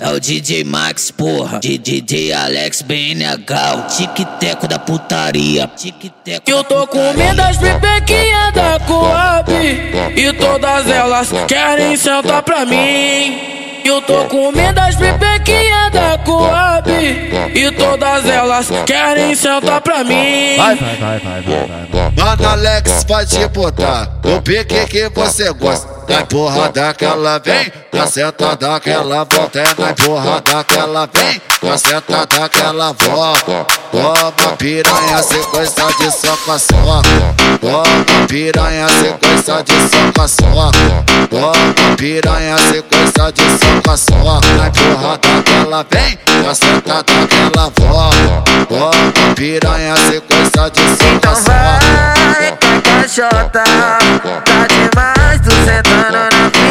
é o DJ Max, porra. DJ Alex BNH, o tic-teco da putaria. Tic-teco Eu tô com medo das pipequinhas da Coab. E todas elas querem sentar pra mim. Eu tô com medo das pipequinhas da Coab. E todas elas querem sentar pra mim. Vai, vai, vai, vai, vai, vai. Mano, Alex pode botar o pique que você gosta. Na porra daquela vem, na seta daquela volta. É na porra daquela vem, na seta daquela volta. Toma piranha, sequência de soca soca. Toma piranha, sequência de soca soca. Toma piranha, sequência de soca soca. Na porra daquela vem, na seta daquela volta. Toma piranha, sequência de soca Então soca. vai, caixota,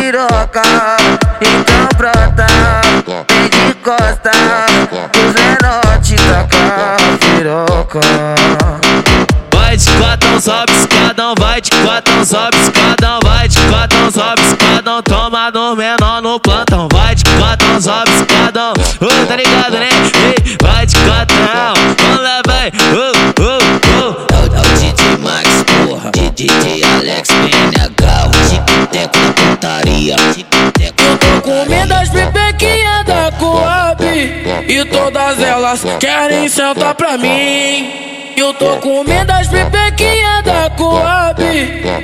piroca. Então brota, vem de costa, os menote taca a piroca. Vai de quatão, sobe escadão, vai de quatão, sobe escadão, vai de quatão, sobe escadão, toma no menor no plantão, vai de quatão, sobe escadão, uh, tá ligado né? Ei, vai de quatão, vamos lá, vai, uh, uh, uh. É o, é o DJ Max, porra. DJ Alex BNH, o tic-teco da putaria. Tic-teco Eu tô com medo das pipequinhas da Coab. E todas elas querem sentar pra mim. Eu tô com medo das pipequinhas da Coab.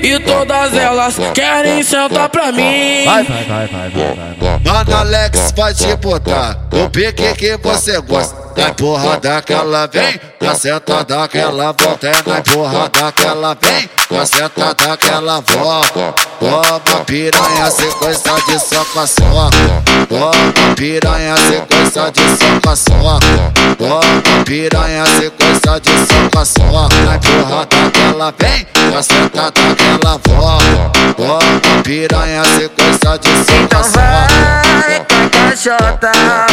E todas elas querem sentar pra mim. Vai, vai, vai, vai, vai, vai. Mano, Alex pode botar o pique que você gosta. Na porra daquela vem, na seta daquela volta. É na porra daquela vem, na seta daquela volta. Toma piranha, sequência de soca soca. Toma piranha, sequência de soca soca. Toma piranha, sequência de soca soca. Na porra daquela vem, na seta daquela volta. Toma piranha, sequência de soca Então soca. vai, caixota, tá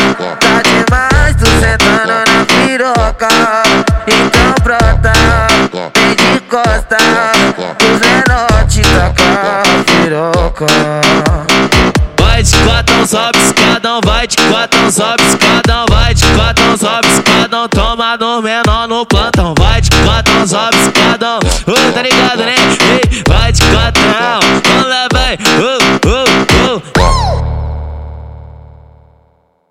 tu sentando na piroca. Então brota, vem de costa, os menote taca a piroca. Vai de quatão, sobe escadão, vai de quatão, sobe escadão, vai de quatão, sobe escadão, toma no menor no plantão, vai de quatão, sobe escadão, uh, tá ligado né? Ei, vai de quatão,